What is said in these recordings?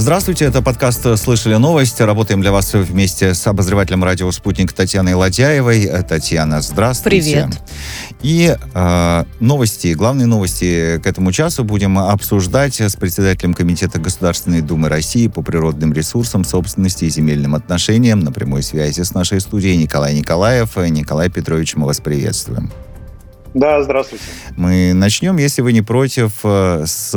Здравствуйте, это подкаст «Слышали новости». Работаем для вас вместе с обозревателем радио «Спутник» Татьяной Ладяевой. Татьяна, здравствуйте. Привет. И э, новости, главные новости к этому часу будем обсуждать с председателем Комитета Государственной Думы России по природным ресурсам, собственности и земельным отношениям на прямой связи с нашей студией Николай Николаев. Николай Петрович, мы вас приветствуем. Да, здравствуйте. Мы начнем, если вы не против, э, с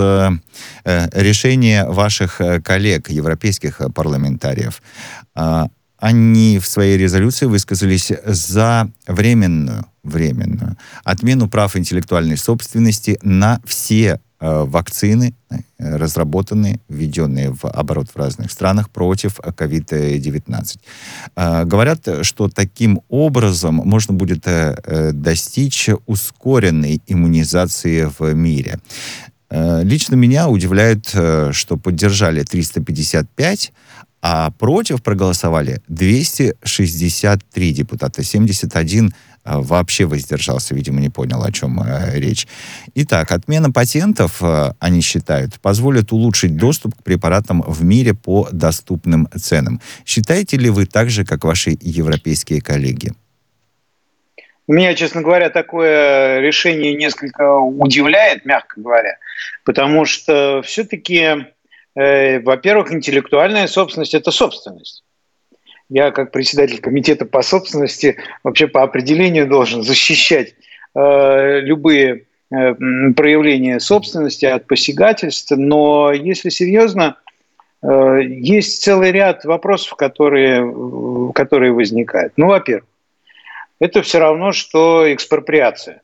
э, решения ваших э, коллег, европейских парламентариев. А, они в своей резолюции высказались за временную, временную отмену прав интеллектуальной собственности на все вакцины, э, разработанные, введенные в оборот в разных странах против COVID-19. Э, говорят, что таким образом можно будет достичь ускоренной иммунизации в мире. Лично меня удивляет, что поддержали 355, а против проголосовали 263 депутата, 71 а, вообще воздержался, видимо, не понял, о чем э, речь. Итак, отмена патентов, э, они считают, позволит улучшить доступ к препаратам в мире по доступным ценам. Считаете ли вы так же, как ваши европейские коллеги? Меня, честно говоря, такое решение несколько удивляет, мягко говоря, потому что все-таки, э, во-первых, интеллектуальная собственность – это собственность я как председатель комитета по собственности вообще по определению должен защищать э, любые э, проявления собственности от посягательств. Но если серьезно, э, есть целый ряд вопросов, которые, которые возникают. Ну, во-первых, это все равно, что экспроприация.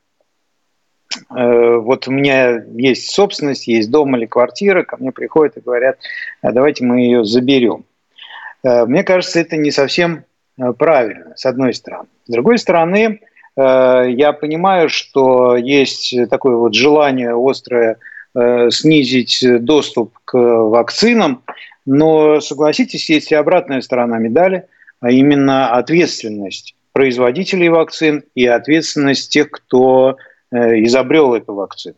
Э, вот у меня есть собственность, есть дом или квартира, ко мне приходят и говорят, а давайте мы ее заберем. Э, мне кажется, это не совсем э, правильно, с одной стороны. С другой стороны, э, я понимаю, что есть такое вот желание острое снизить доступ к вакцинам, но согласитесь, есть и обратная сторона медали, а именно ответственность производителей вакцин и ответственность тех, кто изобрел эту вакцину.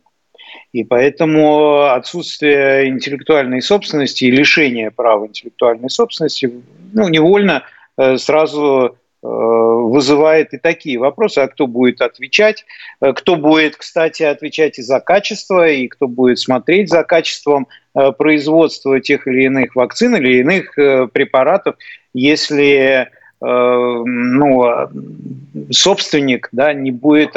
И поэтому отсутствие интеллектуальной собственности и лишение права интеллектуальной собственности ну, невольно э, сразу э, вызывает и такие вопросы, а кто будет отвечать, э, кто будет, кстати, отвечать и за качество, и кто будет смотреть за качеством производства тех или иных вакцин или иных препаратов, если ну, собственник да, не, будет,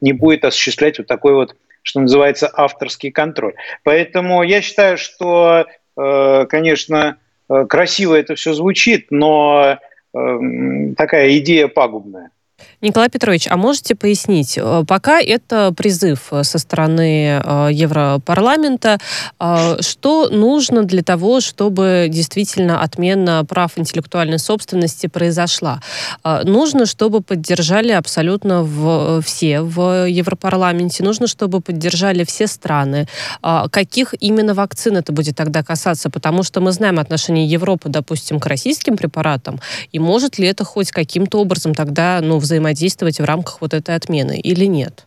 не будет осуществлять вот такой вот что называется, авторский контроль. Поэтому я считаю, что, э, конечно, э, красиво это все звучит, но э, такая идея пагубная. Николай Петрович, а можете пояснить, э, пока это призыв э, со стороны э, Европарламента, что нужно для того, чтобы действительно отмена прав интеллектуальной собственности произошла? Нужно, чтобы поддержали абсолютно в, все в Европарламенте, нужно, чтобы поддержали все страны. Каких именно вакцин это будет тогда касаться? Потому что мы знаем отношение Европы, допустим, к российским препаратам, и может ли это хоть каким-то образом тогда ну, взаимодействовать в рамках вот этой отмены или нет?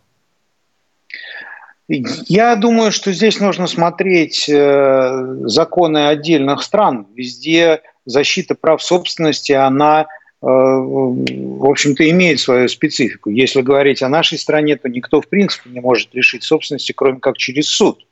Я думаю, что здесь нужно смотреть э, законы отдельных стран. Везде защита прав собственности, она, э, в общем-то, имеет свою специфику. Если говорить о нашей стране, то никто, в принципе, не может лишить собственности, кроме как через суд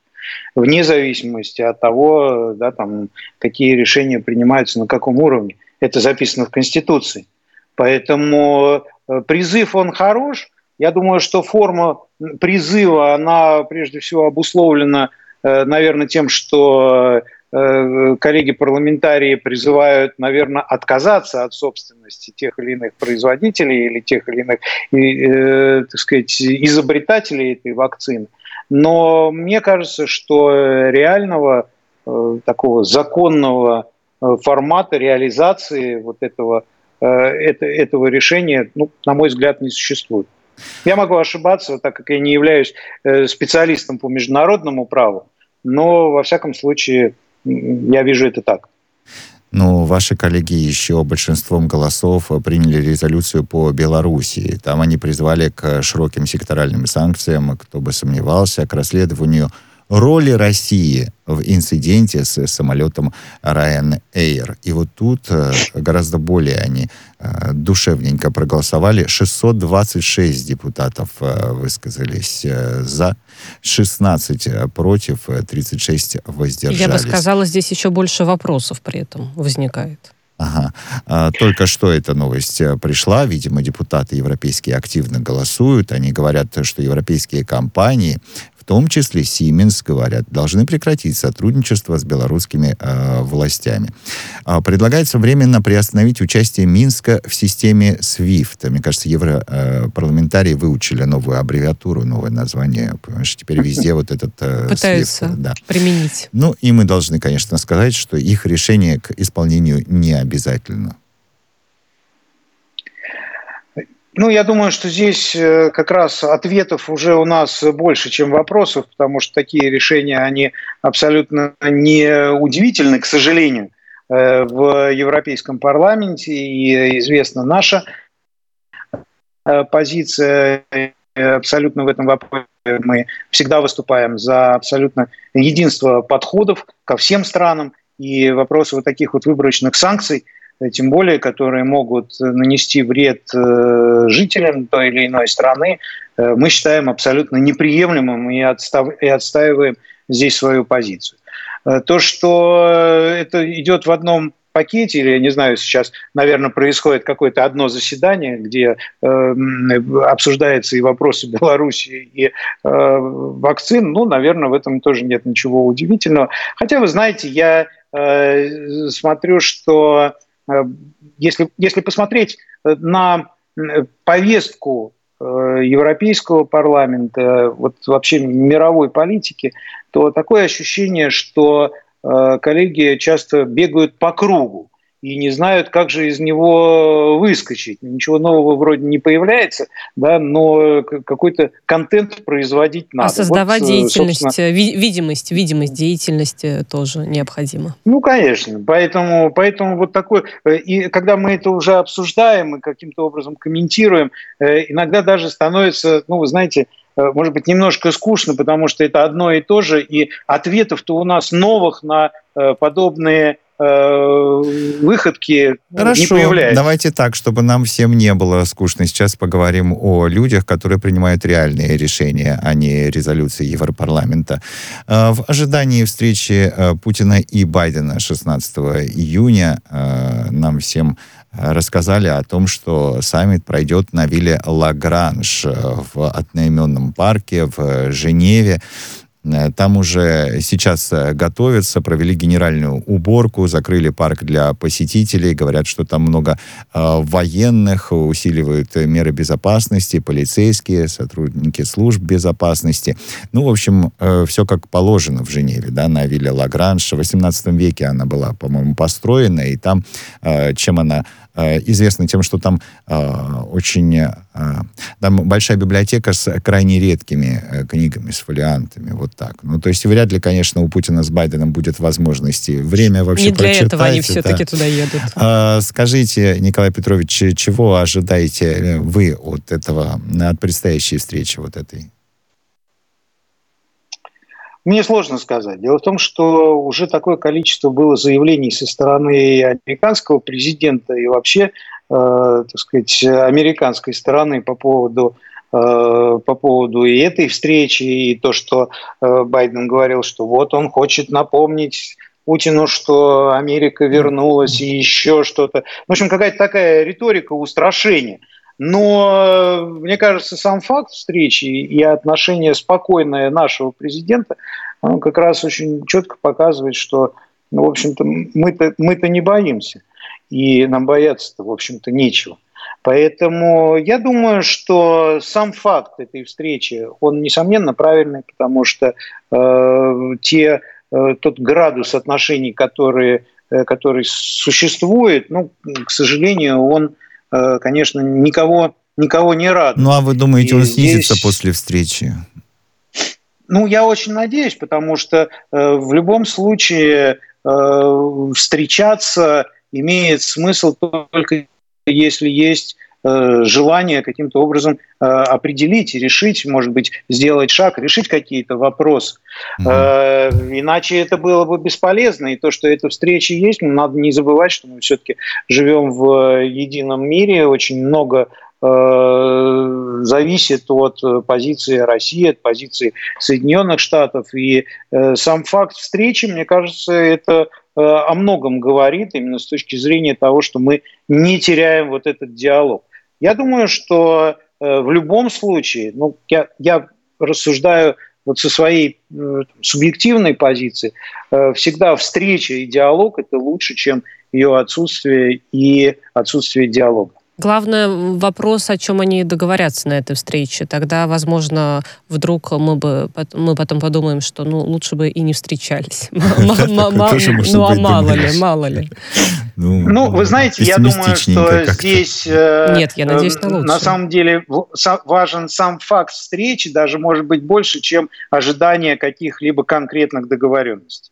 вне зависимости от того, да, там, какие решения принимаются на каком уровне. Это записано в Конституции. Поэтому призыв, он хорош. Я думаю, что форма призыва, она прежде всего обусловлена, э, наверное, тем, что э, коллеги-парламентарии призывают, наверное, отказаться от собственности тех или иных производителей или тех или иных, э, так сказать, изобретателей этой вакцины. Но мне кажется, что реального э, такого законного формата реализации вот этого Э, это, этого решения, ну, на мой взгляд, не существует. Я могу ошибаться, так как я не являюсь э, специалистом по международному праву, но, во всяком случае, я вижу это так. Ну, ваши коллеги еще большинством голосов приняли резолюцию по Белоруссии. Там они призвали к широким секторальным санкциям, кто бы сомневался, к расследованию роли России в инциденте с самолетом Ryanair. И вот тут э, гораздо более они э, душевненько проголосовали. 626 депутатов э, высказались за, 16 против, 36 воздержались. Я бы сказала, здесь еще больше вопросов при этом возникает. Ага. А, только что эта новость пришла. Видимо, депутаты европейские активно голосуют. Они говорят, что европейские компании том числе Siemens, говорят, должны прекратить сотрудничество с белорусскими э, властями. Э, предлагается временно приостановить участие Минска в системе SWIFT. Мне кажется, европарламентарии э, выучили новую аббревиатуру, новое название. Понимаешь, теперь везде вот этот э, Пытаются SWIFT, да. применить. Ну, и мы должны, конечно, сказать, что их решение к исполнению не обязательно. Ну, я думаю, что здесь э, как раз ответов уже у нас больше, чем вопросов, потому что такие решения, они абсолютно не удивительны, к сожалению, э, в Европейском парламенте. И известна наша э, позиция абсолютно в этом вопросе. Мы всегда выступаем за абсолютно единство подходов ко всем странам. И вопросы вот таких вот выборочных санкций – тем более, которые могут нанести вред э, жителям той или иной страны, э, мы считаем абсолютно неприемлемым и, отстав... и отстаиваем здесь свою позицию. Э, то, что это идет в одном пакете, или, я не знаю, сейчас, наверное, происходит какое-то одно заседание, где э, обсуждается и вопросы Беларуси, и э, вакцин, ну, наверное, в этом тоже нет ничего удивительного. Хотя, вы знаете, я э, смотрю, что Э, если, если посмотреть э, на повестку э, Европейского парламента, вот вообще мировой политики, то такое ощущение, что коллеги часто бегают по кругу и не знают, как же из него выскочить. Ничего нового вроде не появляется, да, но какой-то контент производить а надо. А создавать вот, деятельность, собственно... видимость, видимость деятельности тоже необходимо. Ну, конечно. Поэтому, поэтому вот такой... Э, и когда мы это уже обсуждаем и каким-то образом комментируем, э, иногда даже становится, ну, вы знаете, э, может быть, немножко скучно, потому что это одно и то же, и ответов-то у нас новых на подобные Э, выходки Хорошо. не появляются. Давайте так, чтобы нам всем не было скучно. Сейчас поговорим о людях, которые принимают реальные решения, а не резолюции Европарламента. Э, в ожидании встречи э, Путина и Байдена 16 июня нам всем рассказали о том, что саммит пройдет на вилле Лагранж в одноименном парке в Женеве. Э, там уже сейчас э, готовятся, провели генеральную уборку, закрыли парк для посетителей. Говорят, что там много э, военных, усиливают меры безопасности, полицейские, сотрудники служб безопасности. Ну, в общем, все как положено в Женеве, да, на вилле Лагранж. В 18 веке она была, по-моему, построена, и там, чем она известна тем, что там э, очень э, там большая библиотека с крайне редкими книгами, с фолиантами, вот так. Ну, то есть вряд ли, конечно, у Путина с Байденом будет возможности время вообще Не для прочитать. этого они все-таки туда едут. А, скажите, Николай Петрович, чего ожидаете вы от этого, от предстоящей встречи вот этой? Мне сложно сказать. Дело в том, что уже такое количество было заявлений со стороны американского президента и вообще, э, так сказать, американской стороны по поводу э, по поводу и этой встречи, и то, что э, Байден говорил, что вот он хочет напомнить Путину, что Америка вернулась и еще что-то. В общем, какая-то такая риторика устрашения. Но, мне кажется, сам факт встречи и отношение спокойное нашего президента он как раз очень четко показывает, что, ну, в общем-то, мы-то мы не боимся. И нам бояться-то, в общем-то, нечего. Поэтому я думаю, что сам факт этой встречи, он, несомненно, правильный, потому что э, те, э, тот градус отношений, который, э, который существует, ну, к сожалению, он Э, конечно, никого, никого не радует. Ну, а вы думаете, он снизится здесь... после встречи? Ну, я очень надеюсь, потому что э, в любом случае э, встречаться имеет смысл только если есть э, желание каким-то образом э, определить, решить, может быть, сделать шаг, решить какие-то вопросы. Mm-hmm. Иначе это было бы бесполезно. И то, что эта встреча есть, надо не забывать, что мы все-таки живем в едином мире, очень много зависит от позиции России, от позиции Соединенных Штатов. И сам факт встречи, мне кажется, это Э, о многом говорит именно с точки зрения того, что мы не теряем вот этот диалог. Я думаю, что э, в любом случае, ну, я, я рассуждаю вот со своей э, субъективной позиции, всегда встреча и диалог – это лучше, чем ее отсутствие и отсутствие диалога. Главное вопрос, о чем они договорятся на этой встрече. Тогда, возможно, вдруг мы бы мы потом подумаем, что ну лучше бы и не встречались. Ну а мало ли, мало ли. Ну, ну вы знаете, я думаю, что здесь... Э, Нет, я надеюсь на лучшее. На самом деле важен сам факт встречи, даже может быть больше, чем ожидание каких-либо конкретных договоренностей.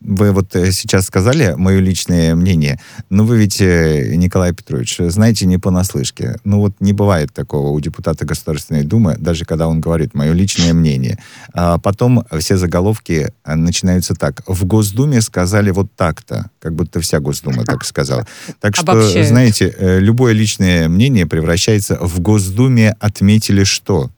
Вы вот э, сейчас сказали мое личное мнение, но вы ведь, э, Николай Петрович, знаете не понаслышке. Ну вот не бывает такого у депутата Государственной Думы, даже когда он говорит мое личное мнение. А потом все заголовки э, начинаются так. В Госдуме сказали вот так-то, как будто вся Госдума так сказала. Так что, Обобщают. знаете, любое личное мнение превращается в Госдуме отметили что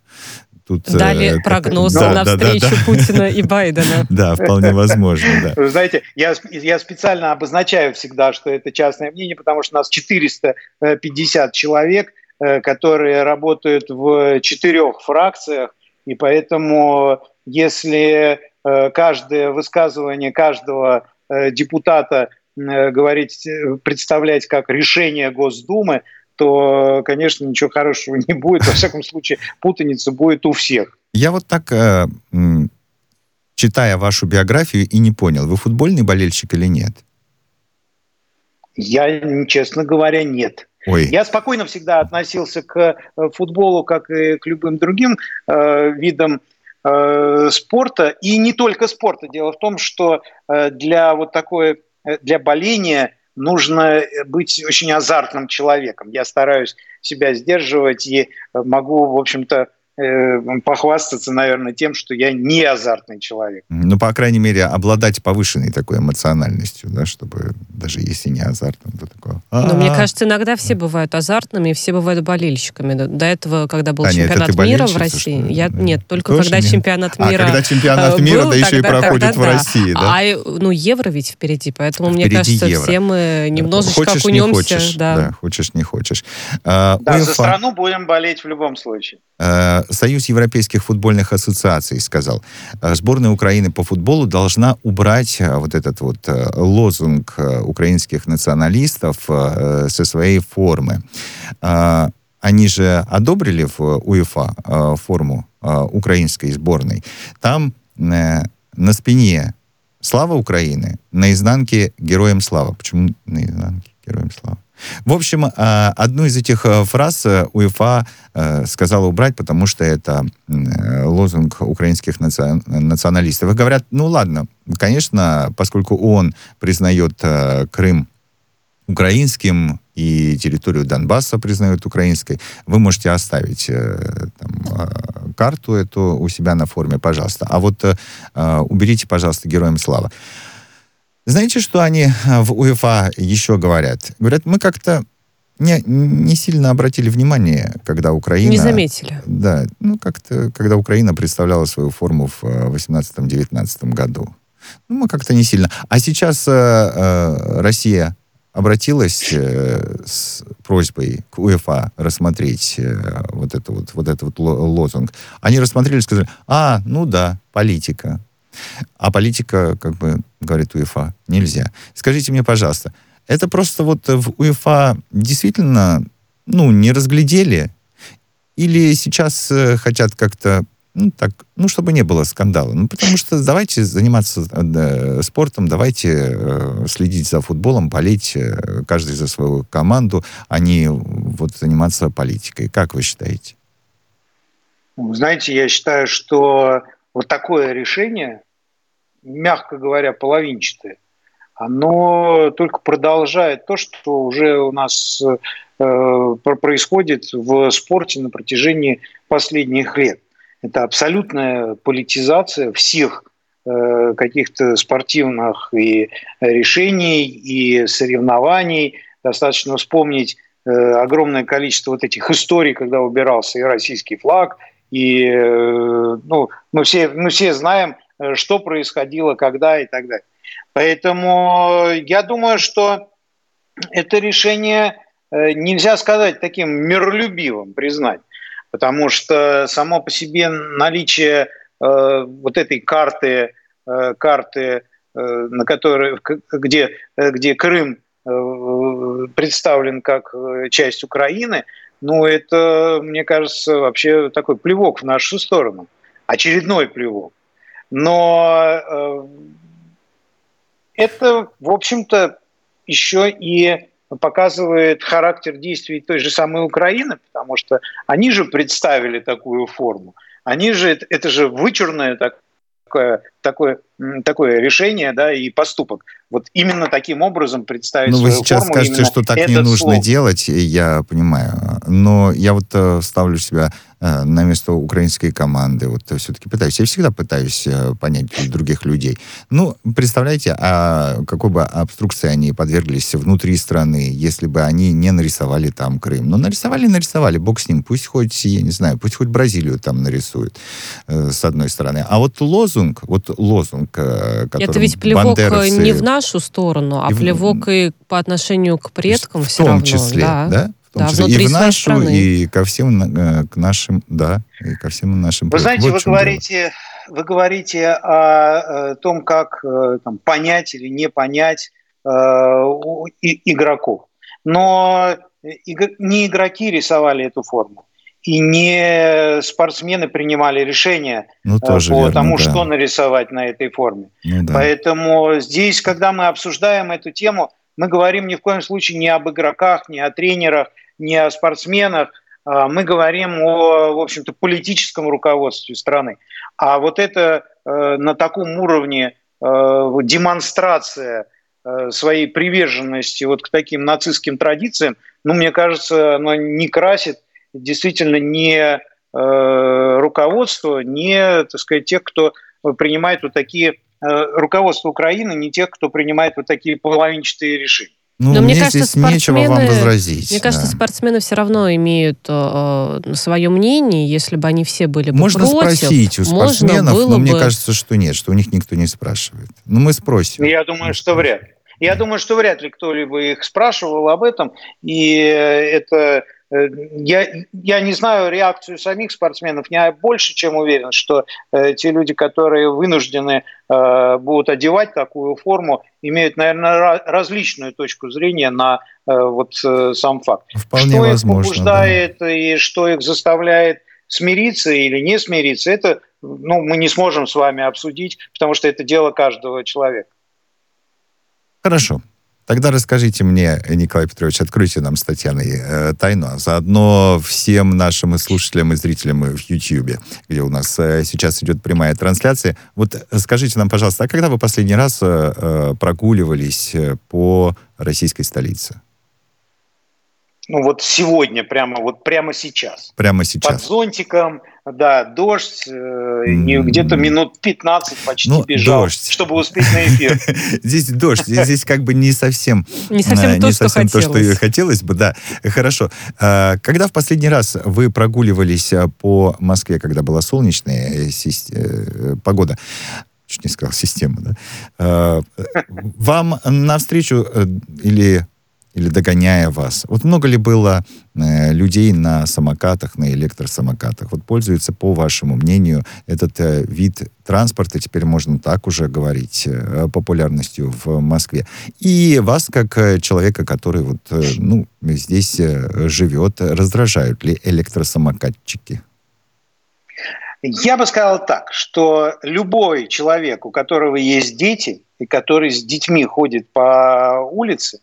тут... Дали э, прогнозы да, на да, встречу да, да. Путина и Байдена. Да, вполне возможно, да. Вы знаете, я, я специально обозначаю всегда, что это частное мнение, потому что у нас 450 человек, э, которые работают в четырех фракциях, и поэтому если э, каждое высказывание каждого депутата говорить, представлять как решение Госдумы, то, конечно, ничего хорошего не будет. Во всяком случае, путаница будет у всех. Я вот так, э, читая вашу биографию, и не понял, вы футбольный болельщик или нет? Я, честно говоря, нет. Ой. Я спокойно всегда относился к э, футболу, как и к любым другим э, видам э, спорта. И не только спорта. Дело в том, что э, для вот такой, э, для боления нужно быть очень азартным человеком. Я стараюсь себя сдерживать и могу, в общем-то, Э, похвастаться, наверное, тем, что я не азартный человек. Ну, по крайней мере, обладать повышенной такой эмоциональностью, да, чтобы даже если не азартным, то такое... Но мне кажется, иногда все бывают азартными, все бывают болельщиками. До этого, когда был а, чемпионат нет, мира в России, я нет, только когда нет? чемпионат а, мира. А когда чемпионат э, мира, да еще и проходит в России, да? А ну евро ведь впереди, поэтому мне кажется, все мы немножечко окунемся. Да, хочешь не хочешь. Да, за страну будем болеть в любом случае. Союз европейских футбольных ассоциаций сказал, «Э, сборная Украины по футболу должна убрать э, вот этот вот э, лозунг украинских националистов со своей формы. Они же одобрили в УЕФА форму украинской сборной. Там на спине «Слава Украины», на изнанке «Героям слава». Почему на изнанке «Героям слава»? В общем, а, одну из этих э, фраз э, УЕФА э, сказала убрать, потому что это лозунг украинских националистов. И говорят, ну ладно, конечно, поскольку он признает Крым украинским и территорию Донбасса признают украинской, вы можете оставить там, карту эту у себя на форме, пожалуйста. А вот уберите, пожалуйста, героям слава. Знаете, что они э, в УЕФА еще говорят? Говорят, мы как-то не, не сильно обратили внимание, когда Украина... Не заметили. Да, ну как-то, когда Украина представляла свою форму в 18-19 э, году. Ну, мы как-то не сильно. А сейчас э, э, Россия обратилась э, с просьбой к УЕФА рассмотреть э, вот, это вот, вот этот вот лозунг. Они рассмотрели и сказали, а, ну да, политика. А политика, как бы говорит УЕФА, нельзя. Скажите мне, пожалуйста, это просто вот в УЕФА действительно, ну, не разглядели? Или сейчас э, хотят как-то, ну, так, ну, чтобы не было скандала? Ну, потому что давайте заниматься э, спортом, давайте э, следить за футболом, болеть э, каждый за свою команду, а не вот заниматься политикой. Как вы считаете? Знаете, я считаю, что вот такое решение, мягко говоря, половинчатое, оно только продолжает то, что уже у нас э, происходит в спорте на протяжении последних лет. Это абсолютная политизация всех э, каких-то спортивных и решений, и соревнований. Достаточно вспомнить э, огромное количество вот этих историй, когда убирался и российский флаг, и ну, мы, все, мы все знаем, что происходило, когда и так далее. Поэтому я думаю, что это решение э, нельзя сказать таким миролюбивым, признать, потому что само по себе наличие э, вот этой карты, э, карты на которой, где, где Крым представлен как часть Украины, ну, это, мне кажется, вообще такой плевок в нашу сторону. Очередной плевок. Но это, в общем-то, еще и показывает характер действий той же самой Украины, потому что они же представили такую форму. Они же, это же вычурное такое, такое, такое решение да, и поступок. Вот именно таким образом представить Ну, вы сейчас форму, скажете, что так не нужно слог. делать, я понимаю. Но я вот э, ставлю себя на место украинской команды. Вот все-таки пытаюсь. Я всегда пытаюсь э, понять других людей. Ну, представляете, а какой бы обструкции они подверглись внутри страны, если бы они не нарисовали там Крым. Ну, нарисовали, нарисовали, бог с ним. Пусть хоть, я не знаю, пусть хоть Бразилию там нарисуют, э, с одной стороны. А вот лозунг, вот лозунг, который Это ведь плевок бандеровцы... не в нашу сторону, а и плевок и по отношению к предкам в все том равно. числе, да? да? Том да, числе и в нашу, страны. и ко всем э, к нашим, да, и ко всем нашим. Вы знаете, вот вы говорите, дело. вы говорите о, о том, как э, там, понять или не понять э, игроков, но не игроки рисовали эту форму. И не спортсмены принимали решение ну, тоже по верно, тому, да. что нарисовать на этой форме. Ну, да. Поэтому здесь, когда мы обсуждаем эту тему, мы говорим ни в коем случае не об игроках, не о тренерах, не о спортсменах, а, мы говорим о, в общем-то, политическом руководстве страны. А вот это э, на таком уровне э, демонстрация э, своей приверженности вот к таким нацистским традициям, ну, мне кажется, оно не красит действительно не руководство, не, так сказать, тех, кто принимает вот такие, руководство Украины, не тех, кто принимает вот такие половинчатые решения. Ну, Но мне, мне кажется, здесь нечего вам возразить. Мне кажется, да. спортсмены все равно имеют э, свое мнение, если бы они все были бы Можно против, спросить у спортсменов, но бы... мне кажется, что нет, что у них никто не спрашивает. Ну, мы спросим. Я думаю, что вряд ли. Я думаю, что вряд ли кто-либо их спрашивал об этом, и это Э, я, я не знаю реакцию самих спортсменов, я больше чем уверен, что э, те люди, которые вынуждены э, будут одевать такую форму, имеют, наверное, различную точку зрения на э, вот э, сам факт. Вполне что возможно, их побуждает да. и что их заставляет смириться или не смириться, это ну, мы не сможем с вами обсудить, потому что это дело каждого человека. Хорошо. Тогда расскажите мне, Николай Петрович, откройте нам с Татьяной э, тайну, а заодно всем нашим слушателям и зрителям в YouTube, где у нас э, сейчас идет прямая трансляция. Вот скажите нам, пожалуйста, а когда вы последний раз э, э прогуливались э, по российской столице? Ну вот сегодня, прямо вот прямо сейчас. Прямо сейчас. Под зонтиком, да, дождь, э, и где-то минут 15 почти ну, бежал, дождь. чтобы успеть на эфир. Здесь дождь, здесь как бы не совсем... Не совсем, э, то, не совсем что то, что хотелось бы, да. Хорошо. А, когда в последний раз вы прогуливались э, по Москве, когда была солнечная погода, чуть не сказал система, да, а, вам навстречу или или догоняя вас. Вот много ли было э, людей на самокатах, на электросамокатах? Вот пользуется, по вашему мнению, этот э, вид транспорта, теперь можно так уже говорить, э, популярностью в Москве. И вас, как э, человека, который вот, э, ну, здесь э, живет, раздражают ли электросамокатчики? Я бы сказал так, что любой человек, у которого есть дети, и который с детьми ходит по улице,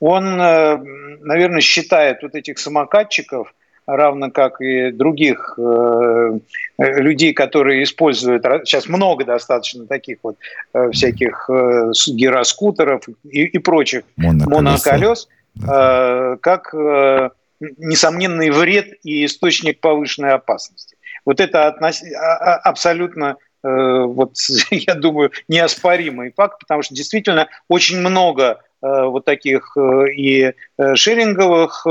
он, э, наверное, считает вот этих самокатчиков равно как и других э, людей, которые используют, сейчас много достаточно таких вот э, всяких э, гироскутеров и, и прочих моноколес, э, как э, несомненный вред и источник повышенной опасности. Вот это относ... А, а, абсолютно э, вот, я думаю, неоспоримый факт, потому что действительно очень много вот таких э, и шеринговых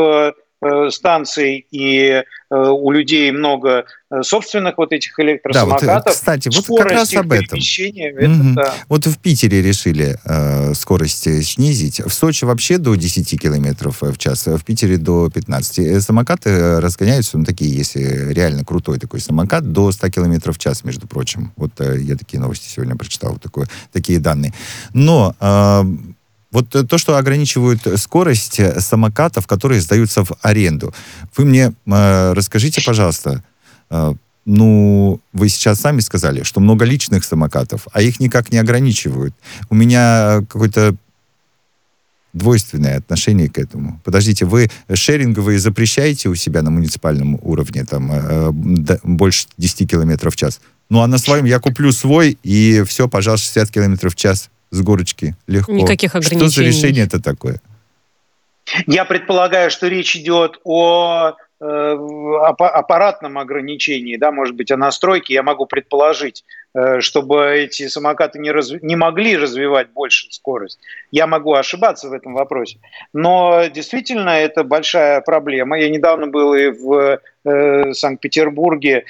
Э, станций, и э, у людей много э, собственных вот этих электросамокатов. Да, вот, кстати, вот как раз об этом. Это, угу. да. Вот в Питере решили э, скорость снизить. В Сочи вообще до 10 километров в час, в Питере до 15. Самокаты разгоняются, ну, такие, если реально крутой такой самокат, до 100 километров в час, между прочим. Вот э, я такие новости сегодня прочитал, такое, такие данные. Но... Э, вот то, что ограничивают скорость самокатов, которые сдаются в аренду. Вы мне э, расскажите, пожалуйста, э, ну, вы сейчас сами сказали, что много личных самокатов, а их никак не ограничивают. У меня какой-то двойственное отношение к этому. Подождите, вы шеринговые запрещаете у себя на муниципальном уровне, там, э, больше 10 километров в час? Ну, а на своем я куплю свой, и все, пожалуйста, 60 километров в час с горочки легко. Никаких ограничений. Что за решение это такое? Я предполагаю, что речь идет о э, аппаратном ограничении, да, может быть, о настройке, я могу предположить, э, чтобы эти самокаты не, разв... не могли развивать больше скорость. Я могу ошибаться в этом вопросе. Но действительно это большая проблема. Я недавно был и в э, Санкт-Петербурге,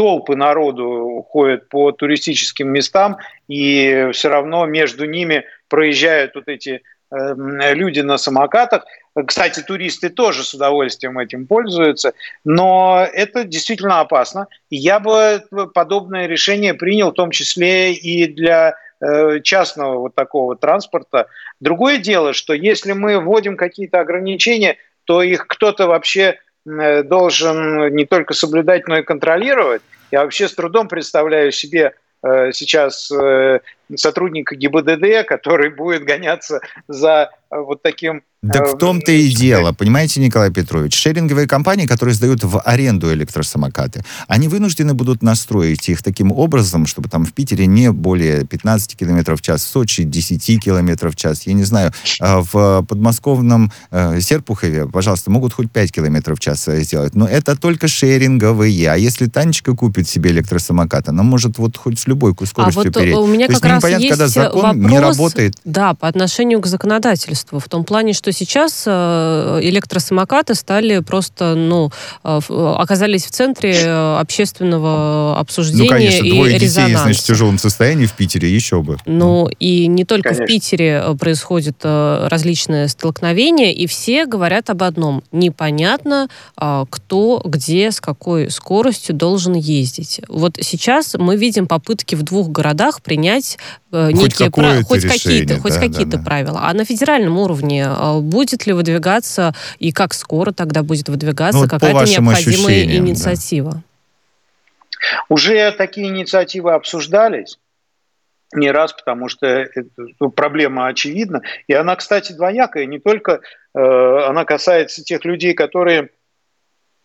толпы народу ходят по туристическим местам, и все равно между ними проезжают вот эти эм, люди на самокатах. Кстати, туристы тоже с удовольствием этим пользуются, но это действительно опасно. Я бы подобное решение принял в том числе и для э, частного вот такого транспорта. Другое дело, что если мы вводим какие-то ограничения, то их кто-то вообще Э, должен не только соблюдать, но и контролировать. Я вообще с трудом представляю себе э, сейчас э, сотрудника ГИБДД, который будет гоняться за вот таким так в том-то и дело, понимаете, Николай Петрович, шеринговые компании, которые сдают в аренду электросамокаты, они вынуждены будут настроить их таким образом, чтобы там в Питере не более 15 км в час, в Сочи 10 км в час, я не знаю, а в подмосковном э, Серпухове, пожалуйста, могут хоть 5 км в час э, сделать, но это только шеринговые, а если Танечка купит себе электросамокат, она может вот хоть с любой скоростью а вот переть. у меня То как раз непонятно, есть когда закон вопрос, не работает. Да, по отношению к законодательству, в том плане, что сейчас э, электросамокаты стали просто, ну, э, оказались в центре э, общественного обсуждения ну, конечно, и двое резонанса. детей, значит, в тяжелом состоянии в Питере, еще бы. Ну, и не только конечно. в Питере происходят различные столкновения, и все говорят об одном. Непонятно, кто, где, с какой скоростью должен ездить. Вот сейчас мы видим попытки в двух городах принять хоть некие прав... хоть какие-то хоть да, какие-то да, правила. А на федеральном уровне будет ли выдвигаться и как скоро тогда будет выдвигаться ну, какая-то необходимая инициатива? Да. Уже такие инициативы обсуждались не раз, потому что это, ну, проблема очевидна. И она, кстати, двоякая. Не только э, она касается тех людей, которые Э,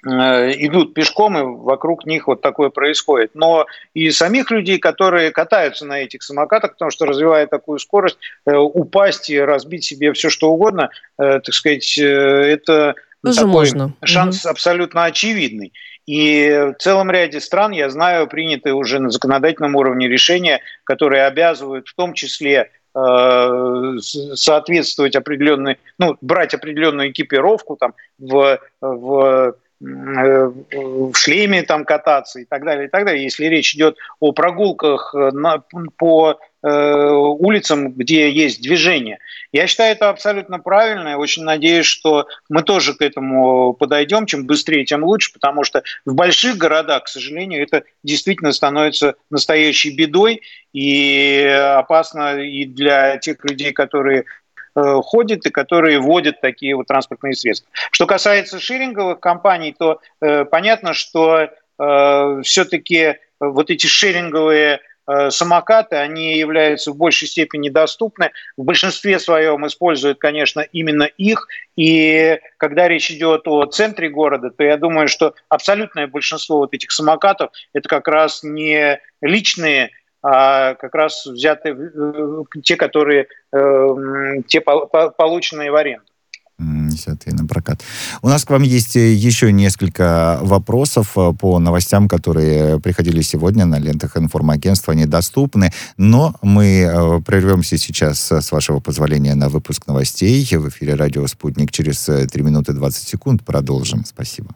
идут пешком, и вокруг них вот такое происходит. Но и самих людей, которые катаются на этих самокатах, потому что развивая такую скорость, э, упасть и разбить себе все что угодно, э, так сказать, это Тоже такой можно. шанс угу. абсолютно очевидный. И в целом ряде стран, я знаю, приняты уже на законодательном уровне решения, которые обязывают в том числе соответствовать определенной, ну, брать определенную экипировку там в, в Э, в шлеме там кататься и так далее, и так далее. Если речь идет о прогулках э, на, по э, улицам, где есть движение. Я считаю это абсолютно правильно. Я очень надеюсь, что мы тоже к этому подойдем. Чем быстрее, тем лучше, потому что в больших городах, к сожалению, это действительно становится настоящей бедой и опасно и для тех людей, которые Э, ходят и которые вводят такие вот транспортные средства. Что касается шеринговых компаний, то э, понятно, что э, все-таки вот эти шеринговые э, самокаты, они являются в большей степени доступны. В большинстве своем используют, конечно, именно их. И когда речь идет о центре города, то я думаю, что абсолютное большинство вот этих самокатов – это как раз не личные а как раз взяты э, те, которые э, те полученные в аренду взятые на прокат. У нас к вам есть э, еще несколько вопросов по новостям, которые приходили сегодня на лентах информагентства. Они доступны, но мы прервемся сейчас, с вашего позволения, на выпуск новостей. В эфире радио «Спутник». Через 3 минуты 20 секунд продолжим. Спасибо.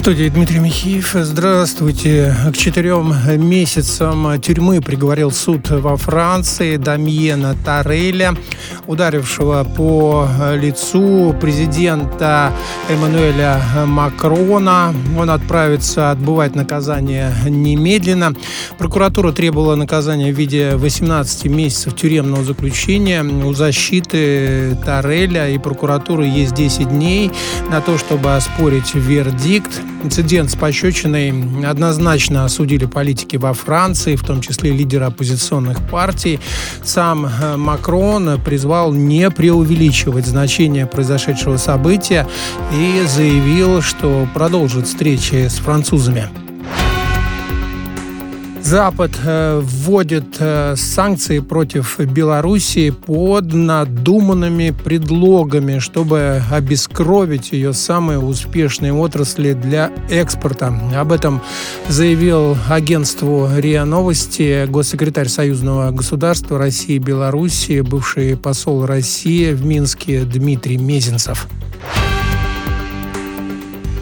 студии Дмитрий Михеев. Здравствуйте. К четырем месяцам тюрьмы приговорил суд во Франции Дамьена Тареля, ударившего по лицу президента Эммануэля Макрона. Он отправится отбывать наказание немедленно. Прокуратура требовала наказания в виде 18 месяцев тюремного заключения. У защиты Тареля и прокуратуры есть 10 дней на то, чтобы оспорить вердикт. Инцидент с пощечиной однозначно осудили политики во Франции, в том числе лидеры оппозиционных партий. Сам э, Макрон призвал не преувеличивать значение произошедшего события и заявил, что продолжит встречи с французами. Запад э, вводит э, санкции против Белоруссии под надуманными предлогами, чтобы обескровить ее самые успешные отрасли для экспорта. Об этом заявил агентству РИА Новости госсекретарь Союзного государства России и Белоруссии, бывший посол России в Минске Дмитрий Мезенцев.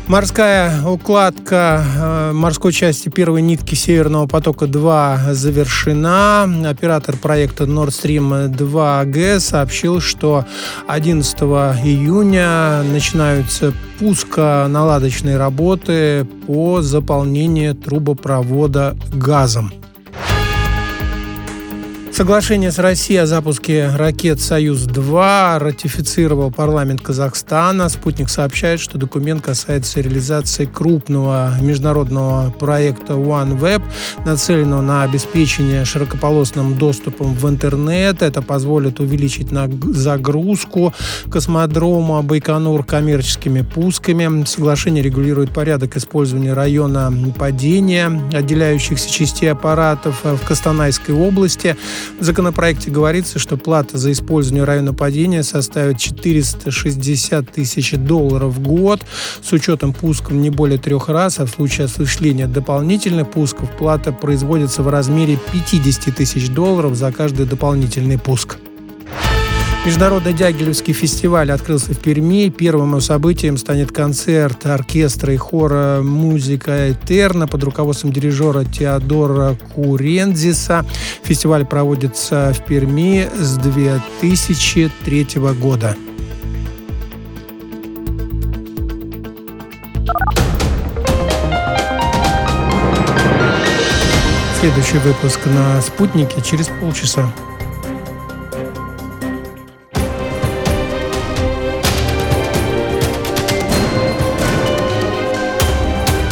Морская укладка э, морской части первой нитки Северного потока-2 завершена. Оператор проекта Nord Stream 2 AG сообщил, что 11 июня начинаются пуско-наладочные работы по заполнению трубопровода газом. Соглашение с Россией о запуске ракет «Союз-2» ратифицировал парламент Казахстана. Спутник сообщает, что документ касается реализации крупного международного проекта OneWeb, нацеленного на обеспечение широкополосным доступом в интернет. Это позволит увеличить загрузку космодрома Байконур коммерческими пусками. Соглашение регулирует порядок использования района падения отделяющихся частей аппаратов в Костанайской области. В законопроекте говорится, что плата за использование района падения составит 460 тысяч долларов в год с учетом пусков не более трех раз, а в случае осуществления дополнительных пусков плата производится в размере 50 тысяч долларов за каждый дополнительный пуск. Международный Дягилевский фестиваль открылся в Перми. Первым событием станет концерт оркестра и хора «Музыка Этерна» под руководством дирижера Теодора Курензиса. Фестиваль проводится в Перми с 2003 года. Следующий выпуск на «Спутнике» через полчаса.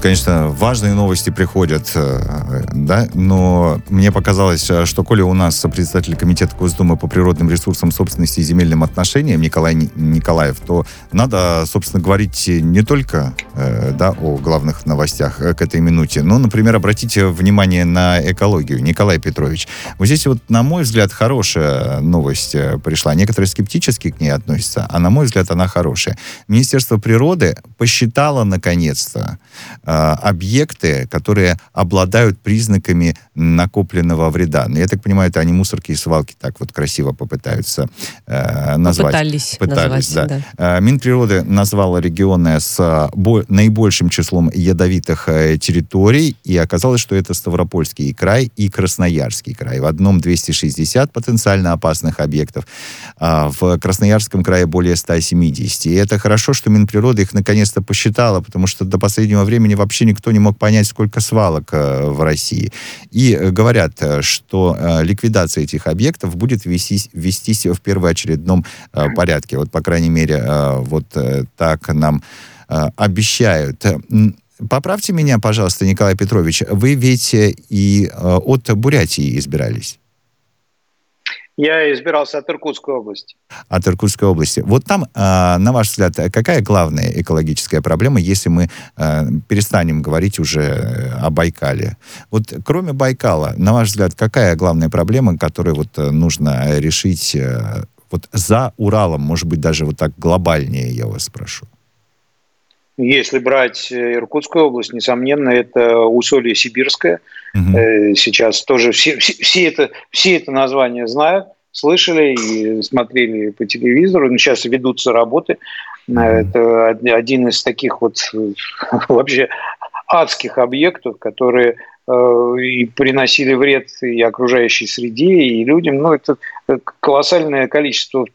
Конечно, важные новости приходят, э, да, но мне показалось, э, что коли у нас председатель комитета Госдумы по природным ресурсам, собственности и земельным отношениям Николай Николаев, то надо, собственно, говорить не только э, да, о главных новостях к этой минуте, но, например, обратите внимание на экологию. Николай Петрович, вот здесь вот, на мой взгляд, хорошая новость пришла. Некоторые скептически к ней относятся, а на мой взгляд, она хорошая. Министерство природы посчитало, наконец-то, объекты, которые обладают признаками накопленного вреда. Но я так понимаю, это они мусорки и свалки так вот красиво попытаются э, назвать. Пытались, Пытались назвать, да. да. Э, Минприроды назвала регионы с э, бо- наибольшим числом ядовитых э, территорий, и оказалось, что это Ставропольский край и Красноярский край. В одном 260 потенциально опасных объектов, а в Красноярском крае более 170. И это хорошо, что Минприроды их наконец-то посчитала, потому что до последнего времени вообще никто не мог понять, сколько свалок э, в России. И э, говорят, э, что ликвидация этих объектов будет вестись, вестись в первоочередном порядке. Вот, по крайней мере, вот так нам обещают. Поправьте меня, пожалуйста, Николай Петрович, вы ведь и от Бурятии избирались. Я избирался от Иркутской области. От Иркутской области. Вот там, а, на ваш взгляд, какая главная экологическая проблема, если мы а, перестанем говорить уже о Байкале? Вот кроме Байкала, на ваш взгляд, какая главная проблема, которую вот нужно решить э, вот за Уралом, может быть, даже вот так глобальнее, я вас спрошу? Если брать э, Иркутскую область, несомненно, это Усолье Сибирское. Угу. Сейчас тоже все, все, все, это, все это название знают, слышали и смотрели по телевизору. Но сейчас ведутся работы. Угу. Это один из таких вот вообще адских объектов, которые и приносили вред и окружающей среде, и людям. Ну, это колоссальное количество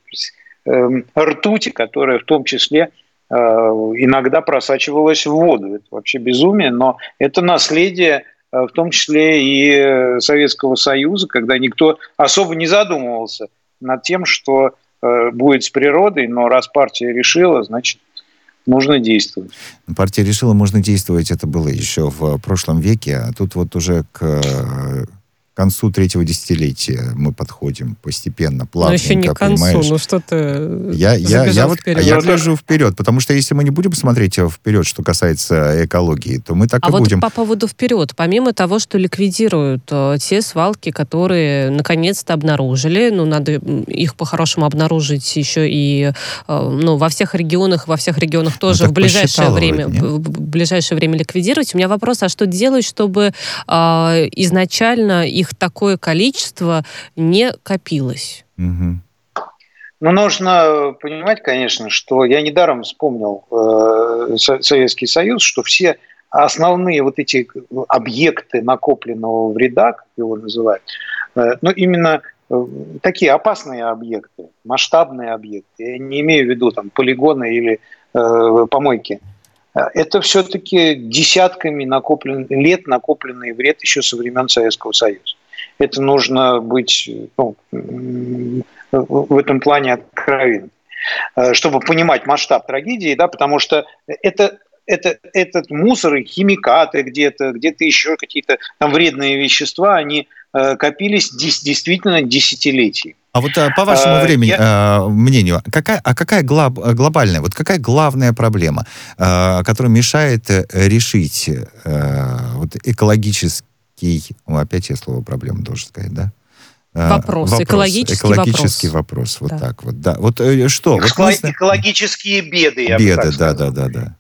эм, ртути, которое в том числе иногда просачивалась в воду. Это вообще безумие, но это наследие э, в том числе и Советского Союза, когда никто особо не задумывался над тем, что э, будет с природой, но раз партия решила, значит, нужно действовать. Партия решила, можно действовать, это было еще в прошлом веке, а тут вот уже к концу третьего десятилетия мы подходим постепенно, плавно. Но еще не к концу, понимаешь? ну что ты я, я, я, вот, вперед. я гляжу вперед, потому что если мы не будем смотреть вперед, что касается экологии, то мы так а и вот будем. по поводу вперед, помимо того, что ликвидируют э, те свалки, которые наконец-то обнаружили, ну надо их по-хорошему обнаружить еще и э, ну, во всех регионах, во всех регионах ну, тоже ну, в ближайшее время, в, в ближайшее время ликвидировать. У меня вопрос, а что делать, чтобы э, изначально их такое количество не копилось. Угу. Ну, нужно понимать, конечно, что я недаром вспомнил э, Советский Союз, что все основные вот эти объекты накопленного вреда, как его называют, э, ну, именно э, такие опасные объекты, масштабные объекты, я не имею в виду там полигоны или э, помойки, э, это все-таки десятками накоплен, лет накопленный вред еще со времен Советского Союза это нужно быть ну, в этом плане откровенным, э, чтобы понимать масштаб трагедии, да, потому что это это, этот мусор и химикаты где-то, где-то еще какие-то там вредные вещества, они э, копились действительно десятилетиями. А вот э, по вашему а, времени, я... мнению, какая, а какая глоб, глобальная, вот какая главная проблема, которая мешает решить вот, экологически экологический, опять я слово проблема должен сказать, да? А, вопрос, вопрос экологический, экологический вопрос. вопрос. Вот да. так вот, да. Вот э, что? Эко- вот экологические беды, я Беды, бы да, да, да, да.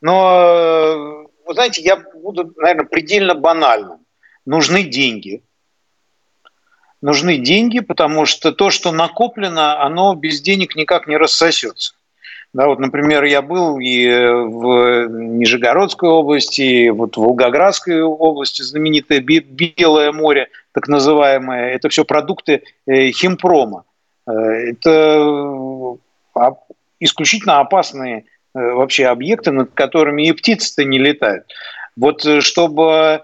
Но, вы знаете, я буду, наверное, предельно банальным. Нужны деньги. Нужны деньги, потому что то, что накоплено, оно без денег никак не рассосется. Да, вот, например, я был и в Нижегородской области, и вот в Волгоградской области, знаменитое Белое море, так называемое, это все продукты э, химпрома. Э, это исключительно опасные э, вообще объекты, над которыми и птицы-то не летают. Вот чтобы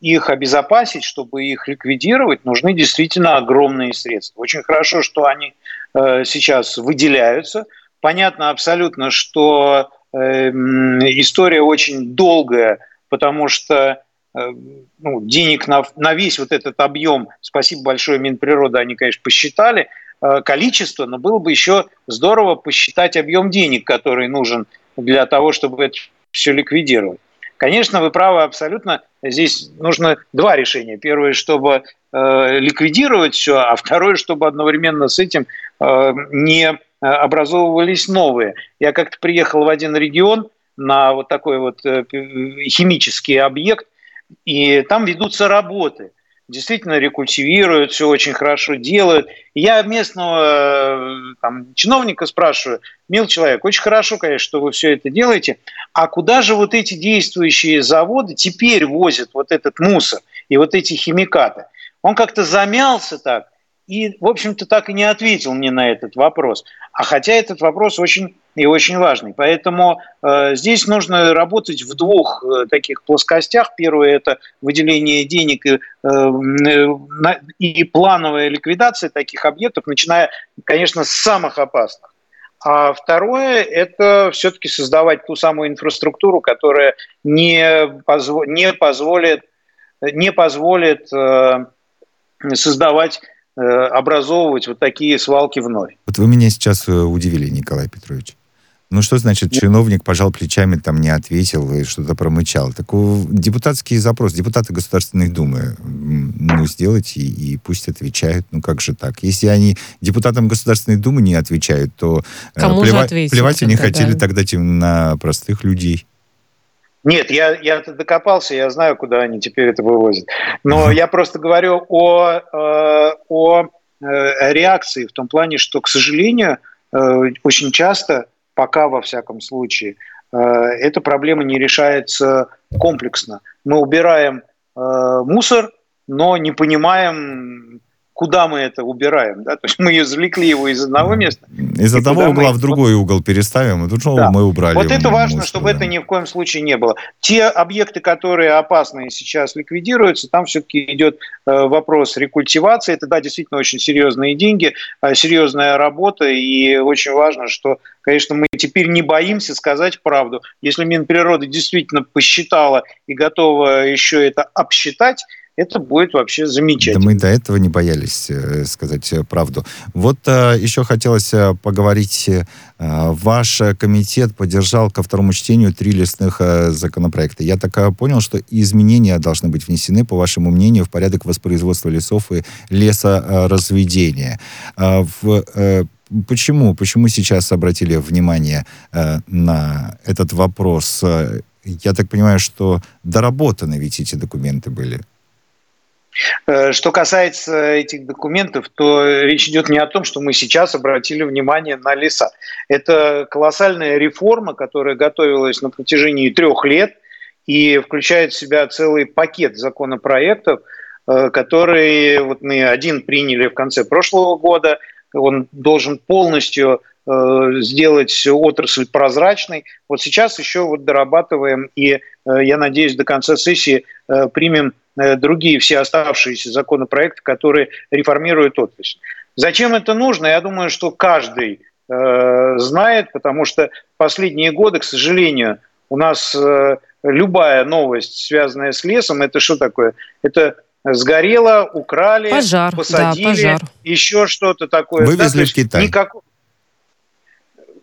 их обезопасить, чтобы их ликвидировать, нужны действительно огромные средства. Очень хорошо, что они сейчас выделяются – Понятно абсолютно, что история очень долгая, потому что ну, денег на, на весь вот этот объем, спасибо большое Минприроды, они, конечно, посчитали количество, но было бы еще здорово посчитать объем денег, который нужен для того, чтобы это все ликвидировать. Конечно, вы правы абсолютно. Здесь нужно два решения. Первое, чтобы э, ликвидировать все, а второе, чтобы одновременно с этим э, не образовывались новые. Я как-то приехал в один регион на вот такой вот э, химический объект, и там ведутся работы – действительно рекультивируют, все очень хорошо делают. я местного э, там, чиновника спрашиваю, мил человек, очень хорошо, конечно, что вы все это делаете, а куда же вот эти действующие заводы теперь возят вот этот мусор и вот эти химикаты? Он как-то замялся так, и, в общем-то, так и не ответил мне на этот вопрос. А хотя этот вопрос очень и очень важный. Поэтому э, здесь нужно работать в двух э, таких плоскостях. Первое – это выделение денег и, э, и плановая ликвидация таких объектов, начиная, конечно, с самых опасных. А второе – это все-таки создавать ту самую инфраструктуру, которая не, позво- не позволит, не позволит э, создавать Э, образовывать вот такие свалки вновь. Вот вы меня сейчас э, удивили, Николай Петрович. Ну что значит, чиновник пожал плечами, там не ответил и что-то промычал? Такой депутатский запрос, депутаты Государственной Думы, ну, сделайте и, и пусть отвечают. Ну как же так? Если они депутатам Государственной Думы не отвечают, то э, Кому плева- плевать они хотели да. тогда на простых людей. Нет, я, я докопался, я знаю, куда они теперь это вывозят. Но я просто говорю о, э, о э, реакции в том плане, что, к сожалению, э, очень часто, пока во всяком случае, эта проблема не решается комплексно. Мы убираем мусор, но не понимаем, куда мы это убираем. Да? То есть мы извлекли его из одного места. Из одного угла мы... в другой угол переставим, и тут да. мы убрали. Вот это важно, мусор, чтобы да. это ни в коем случае не было. Те объекты, которые опасные сейчас ликвидируются, там все-таки идет э, вопрос рекультивации. Это, да, действительно очень серьезные деньги, э, серьезная работа, и очень важно, что, конечно, мы теперь не боимся сказать правду. Если Минприроды действительно посчитала и готова еще это обсчитать, это будет вообще замечательно. Да мы до этого не боялись э, сказать э, правду. Вот э, еще хотелось поговорить. Ваш комитет поддержал ко второму чтению три лесных законопроекта. Я так понял, что изменения должны быть внесены, по вашему мнению, в порядок воспроизводства лесов и лесоразведения. Э, в, почему? Почему сейчас обратили внимание э, на этот вопрос? Я так понимаю, что доработаны ведь эти документы были. Э, что касается этих документов, то речь идет не о том, что мы сейчас обратили внимание на леса. Это колоссальная реформа, которая готовилась на протяжении трех лет и включает в себя целый пакет законопроектов, э, который вот мы один приняли в конце прошлого года. Он должен полностью э, сделать отрасль прозрачной. Вот сейчас еще вот дорабатываем и, я надеюсь, до конца сессии примем другие все оставшиеся законопроекты, которые реформируют отрасль. Зачем это нужно? Я думаю, что каждый э, знает, потому что последние годы, к сожалению, у нас э, любая новость, связанная с лесом, это что такое? Это сгорело, украли, пожар, посадили, да, пожар. еще что-то такое. Вывезли да, в Китай. Никак...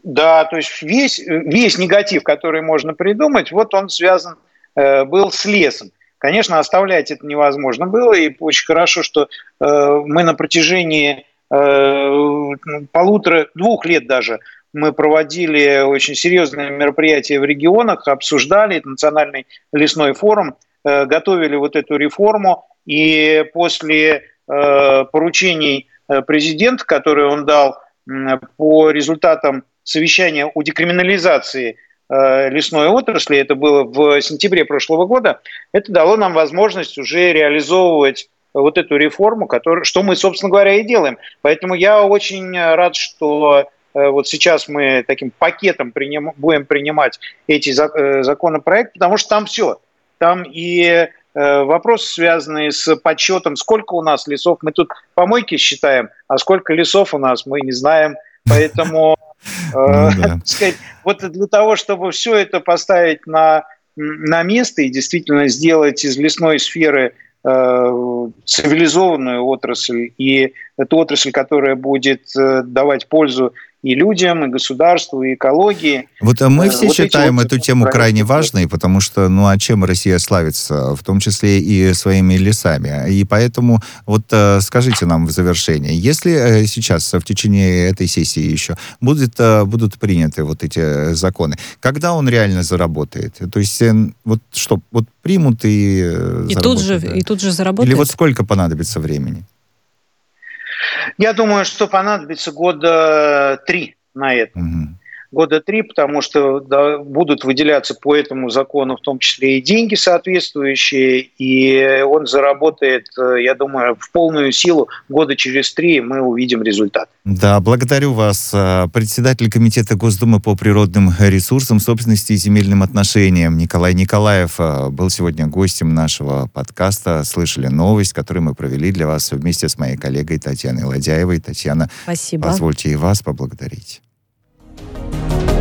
Да, то есть весь, весь негатив, который можно придумать, вот он связан э, был с лесом. Конечно, оставлять это невозможно было, и очень хорошо, что э, мы на протяжении э, полутора, двух лет даже мы проводили очень серьезные мероприятия в регионах, обсуждали национальный лесной форум, э, готовили вот эту реформу, и после э, поручений э, президента, которые он дал по результатам совещания о декриминализации лесной отрасли, это было в сентябре прошлого года, это дало нам возможность уже реализовывать вот эту реформу, которую, что мы, собственно говоря, и делаем. Поэтому я очень рад, что э, вот сейчас мы таким пакетом приним, будем принимать эти э, законопроекты, потому что там все. Там и вопросы, связанные с подсчетом, сколько у нас лесов, мы тут помойки считаем, а сколько лесов у нас, мы не знаем. Поэтому Ну, да. Вот для того, чтобы все это поставить на, на место и действительно сделать из лесной сферы э, цивилизованную отрасль и эту отрасль, которая будет э, давать пользу и людям, и государству, и экологии. Вот э, мы э, все вот считаем вот эту тему крайне важной, потому что, ну, а чем Россия славится, в том числе и своими лесами. И поэтому вот э, скажите нам в завершение, если сейчас в течение этой сессии еще будет, будут приняты вот эти законы, когда он реально заработает? То есть вот что, вот примут и И тут же, да? и тут же заработает? Или вот сколько понадобится времени? Я думаю, что понадобится года три на это. Угу года три, потому что да, будут выделяться по этому закону в том числе и деньги соответствующие, и он заработает, э, я думаю, в полную силу года через три мы увидим результат. Да, благодарю вас. Э, председатель Комитета Госдумы по природным ресурсам, собственности и земельным отношениям Николай Николаев э, был сегодня гостем нашего подкаста. Слышали новость, которую мы провели для вас вместе с моей коллегой Татьяной Ладяевой. Татьяна, Спасибо. позвольте и вас поблагодарить.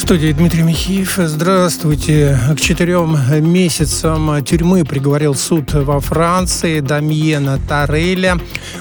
студии Дмитрий Михеев. Здравствуйте. К четырем месяцам тюрьмы приговорил суд во Франции Дамьена Тареля,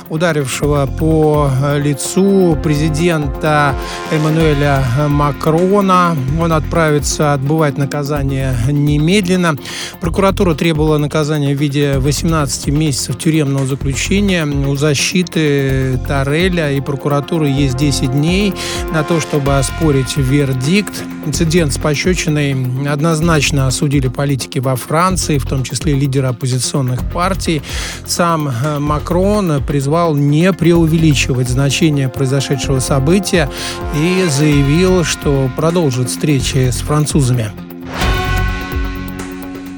ударившего по лицу президента Эммануэля Макрона. Он отправится отбывать наказание немедленно. Прокуратура требовала наказания в виде 18 месяцев тюремного заключения. У защиты Тареля и прокуратуры есть 10 дней на то, чтобы оспорить вердикт. Инцидент с пощечиной однозначно осудили политики во Франции, в том числе лидеры оппозиционных партий. Сам э, Макрон призвал не преувеличивать значение произошедшего события и заявил, что продолжит встречи с французами.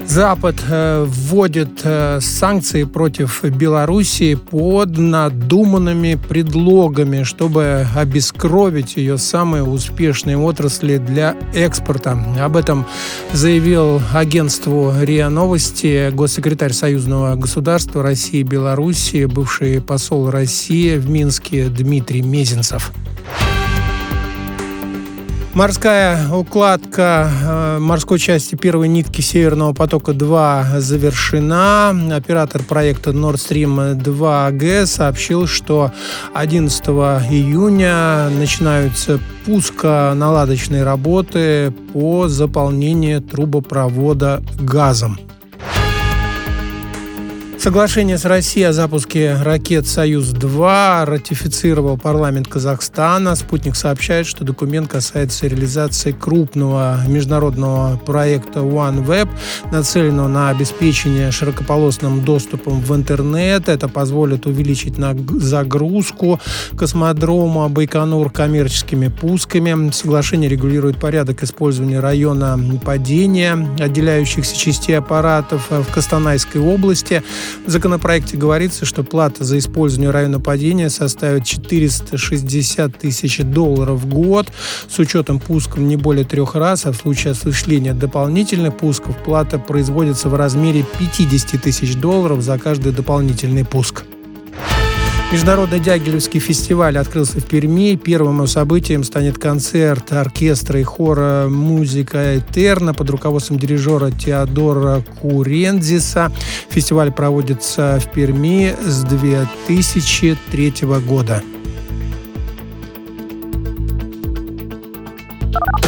Запад э, вводит э, санкции против Белоруссии под надуманными предлогами, чтобы обескровить ее самые успешные отрасли для экспорта. Об этом заявил агентству РИА Новости госсекретарь Союзного государства России и Белоруссии, бывший посол России в Минске Дмитрий Мезенцев. Морская укладка э, морской части первой нитки Северного потока-2 завершена. Оператор проекта Nord Stream 2 AG сообщил, что 11 июня начинаются пусконаладочные работы по заполнению трубопровода газом. Соглашение с Россией о запуске ракет «Союз-2» ратифицировал парламент Казахстана. Спутник сообщает, что документ касается реализации крупного международного проекта OneWeb, нацеленного на обеспечение широкополосным доступом в интернет. Это позволит увеличить загрузку космодрома Байконур коммерческими пусками. Соглашение регулирует порядок использования района падения отделяющихся частей аппаратов в Костанайской области. В законопроекте говорится, что плата за использование района падения составит 460 тысяч долларов в год с учетом пусков не более трех раз, а в случае осуществления дополнительных пусков плата производится в размере 50 тысяч долларов за каждый дополнительный пуск. Международный Дягилевский фестиваль открылся в Перми. Первым его событием станет концерт оркестра и хора «Музыка Этерна» под руководством дирижера Теодора Курензиса. Фестиваль проводится в Перми с 2003 года.